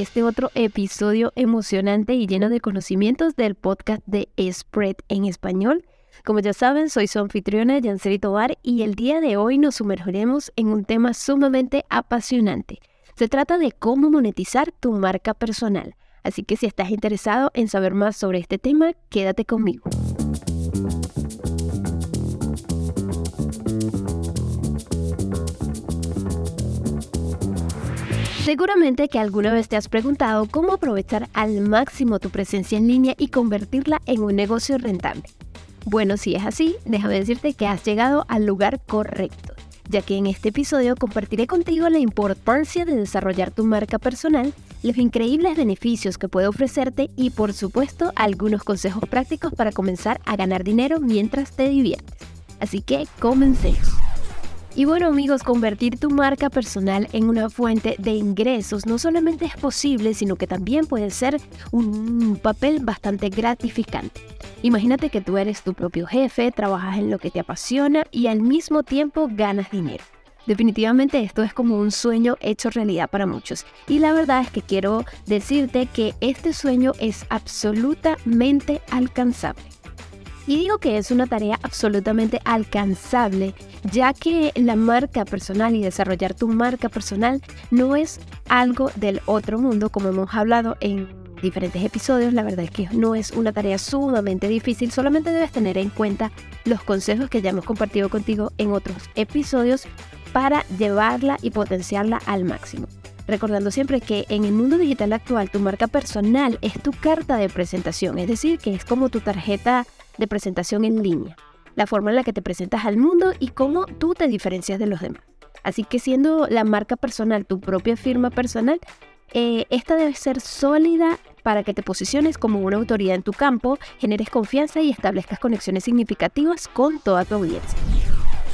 este otro episodio emocionante y lleno de conocimientos del podcast de Spread en español. Como ya saben, soy su anfitriona Yanceri Tobar y el día de hoy nos sumergiremos en un tema sumamente apasionante. Se trata de cómo monetizar tu marca personal. Así que si estás interesado en saber más sobre este tema, quédate conmigo. Seguramente que alguna vez te has preguntado cómo aprovechar al máximo tu presencia en línea y convertirla en un negocio rentable. Bueno, si es así, déjame decirte que has llegado al lugar correcto, ya que en este episodio compartiré contigo la importancia de desarrollar tu marca personal, los increíbles beneficios que puede ofrecerte y por supuesto algunos consejos prácticos para comenzar a ganar dinero mientras te diviertes. Así que comencemos. Y bueno amigos, convertir tu marca personal en una fuente de ingresos no solamente es posible, sino que también puede ser un papel bastante gratificante. Imagínate que tú eres tu propio jefe, trabajas en lo que te apasiona y al mismo tiempo ganas dinero. Definitivamente esto es como un sueño hecho realidad para muchos. Y la verdad es que quiero decirte que este sueño es absolutamente alcanzable. Y digo que es una tarea absolutamente alcanzable, ya que la marca personal y desarrollar tu marca personal no es algo del otro mundo, como hemos hablado en diferentes episodios, la verdad es que no es una tarea sumamente difícil, solamente debes tener en cuenta los consejos que ya hemos compartido contigo en otros episodios para llevarla y potenciarla al máximo. Recordando siempre que en el mundo digital actual tu marca personal es tu carta de presentación, es decir, que es como tu tarjeta de presentación en línea, la forma en la que te presentas al mundo y cómo tú te diferencias de los demás. Así que siendo la marca personal tu propia firma personal, eh, esta debe ser sólida para que te posiciones como una autoridad en tu campo, generes confianza y establezcas conexiones significativas con toda tu audiencia.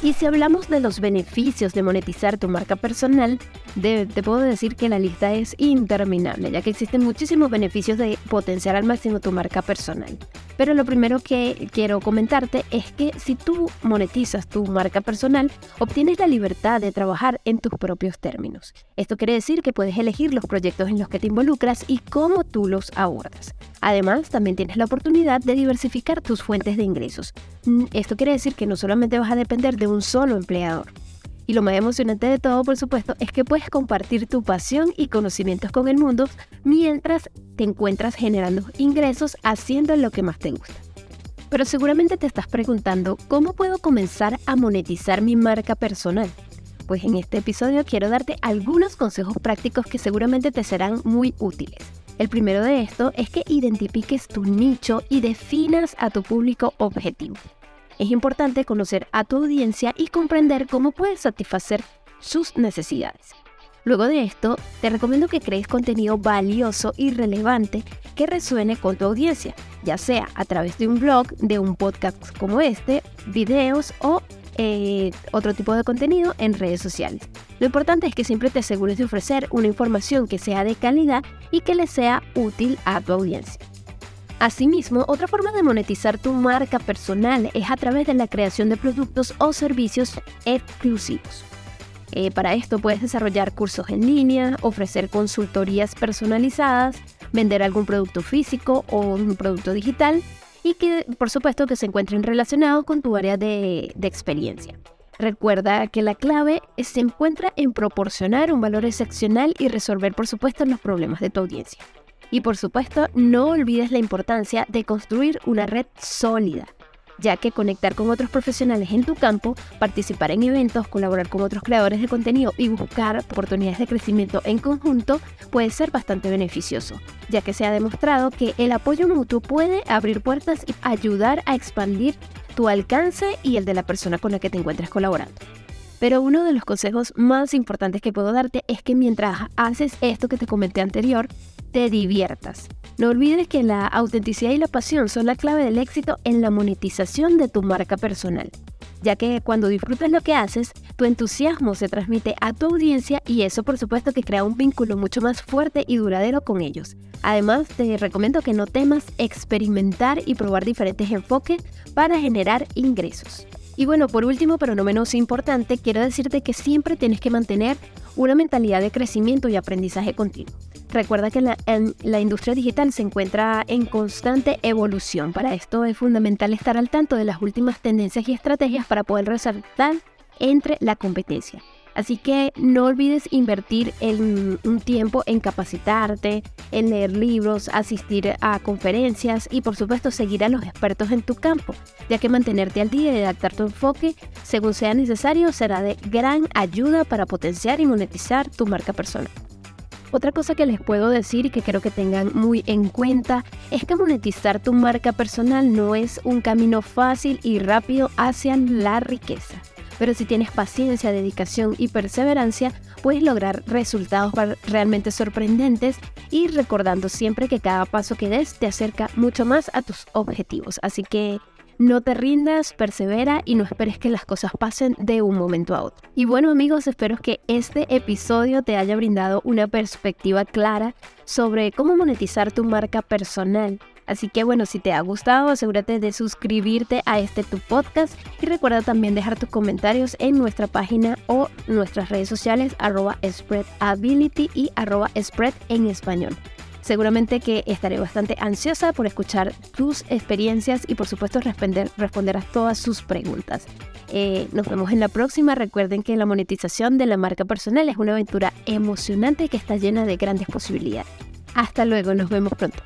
Y si hablamos de los beneficios de monetizar tu marca personal, te puedo decir que la lista es interminable, ya que existen muchísimos beneficios de potenciar al máximo tu marca personal. Pero lo primero que quiero comentarte es que si tú monetizas tu marca personal, obtienes la libertad de trabajar en tus propios términos. Esto quiere decir que puedes elegir los proyectos en los que te involucras y cómo tú los abordas. Además, también tienes la oportunidad de diversificar tus fuentes de ingresos. Esto quiere decir que no solamente vas a depender de un solo empleador. Y lo más emocionante de todo, por supuesto, es que puedes compartir tu pasión y conocimientos con el mundo mientras te encuentras generando ingresos haciendo lo que más te gusta. Pero seguramente te estás preguntando, ¿cómo puedo comenzar a monetizar mi marca personal? Pues en este episodio quiero darte algunos consejos prácticos que seguramente te serán muy útiles. El primero de esto es que identifiques tu nicho y definas a tu público objetivo. Es importante conocer a tu audiencia y comprender cómo puedes satisfacer sus necesidades. Luego de esto, te recomiendo que crees contenido valioso y relevante que resuene con tu audiencia, ya sea a través de un blog, de un podcast como este, videos o eh, otro tipo de contenido en redes sociales. Lo importante es que siempre te asegures de ofrecer una información que sea de calidad y que le sea útil a tu audiencia. Asimismo, otra forma de monetizar tu marca personal es a través de la creación de productos o servicios exclusivos. Eh, para esto puedes desarrollar cursos en línea, ofrecer consultorías personalizadas, vender algún producto físico o un producto digital y que por supuesto que se encuentren relacionados con tu área de, experiencia. Recuerda que la clave se encuentra en proporcionar un valor excepcional y resolver por supuesto los problemas de tu audiencia. Y por supuesto no olvides la importancia de construir una red sólida ya que conectar con otros profesionales en tu campo, participar en eventos, colaborar con otros creadores de contenido y buscar oportunidades de crecimiento en conjunto puede ser bastante beneficioso, ya que se ha demostrado que el apoyo mutuo puede abrir puertas y ayudar a expandir tu alcance y el de la persona con la que te encuentres colaborando. Pero uno de los consejos más importantes que puedo darte es que mientras haces esto que te comenté anterior, te diviertas. No olvides que la autenticidad y la pasión son la clave del éxito en la monetización de tu marca personal, ya que cuando disfrutas lo que haces, tu entusiasmo se transmite a tu audiencia y eso por supuesto que crea un vínculo mucho más fuerte y duradero con ellos. Además, te recomiendo que no temas experimentar y probar diferentes enfoques para generar ingresos. Y bueno, por último, pero no menos importante, quiero decirte que siempre tienes que mantener una mentalidad de crecimiento y aprendizaje continuo. Recuerda que la, la industria digital se encuentra en constante evolución. Para esto es fundamental estar al tanto de las últimas tendencias y estrategias para poder resaltar entre la competencia. Así que no olvides invertir un tiempo en capacitarte, en leer libros, asistir a conferencias y por supuesto seguir a los expertos en tu campo, ya que mantenerte al día y adaptar tu enfoque según sea necesario será de gran ayuda para potenciar y monetizar tu marca personal. Otra cosa que les puedo decir y que quiero que tengan muy en cuenta es que monetizar tu marca personal no es un camino fácil y rápido hacia la riqueza pero si tienes paciencia, dedicación y perseverancia, puedes lograr resultados realmente sorprendentes y recordando siempre que cada paso que des te acerca mucho más a tus objetivos. Así que no te rindas, persevera y no esperes que las cosas pasen de un momento a otro. Y bueno amigos, espero que este episodio te haya brindado una perspectiva clara sobre cómo monetizar tu marca personal Así que bueno, si te ha gustado, asegúrate de suscribirte a este tu podcast y recuerda también dejar tus comentarios en nuestra página o nuestras redes sociales arroba spreadability y arroba spread en español. Seguramente que estaré bastante ansiosa por escuchar tus experiencias y por supuesto responder, a todas sus preguntas. Eh, nos vemos en la próxima. Recuerden que la monetización de la marca personal es una aventura emocionante que está llena de grandes posibilidades. Hasta luego, nos vemos pronto.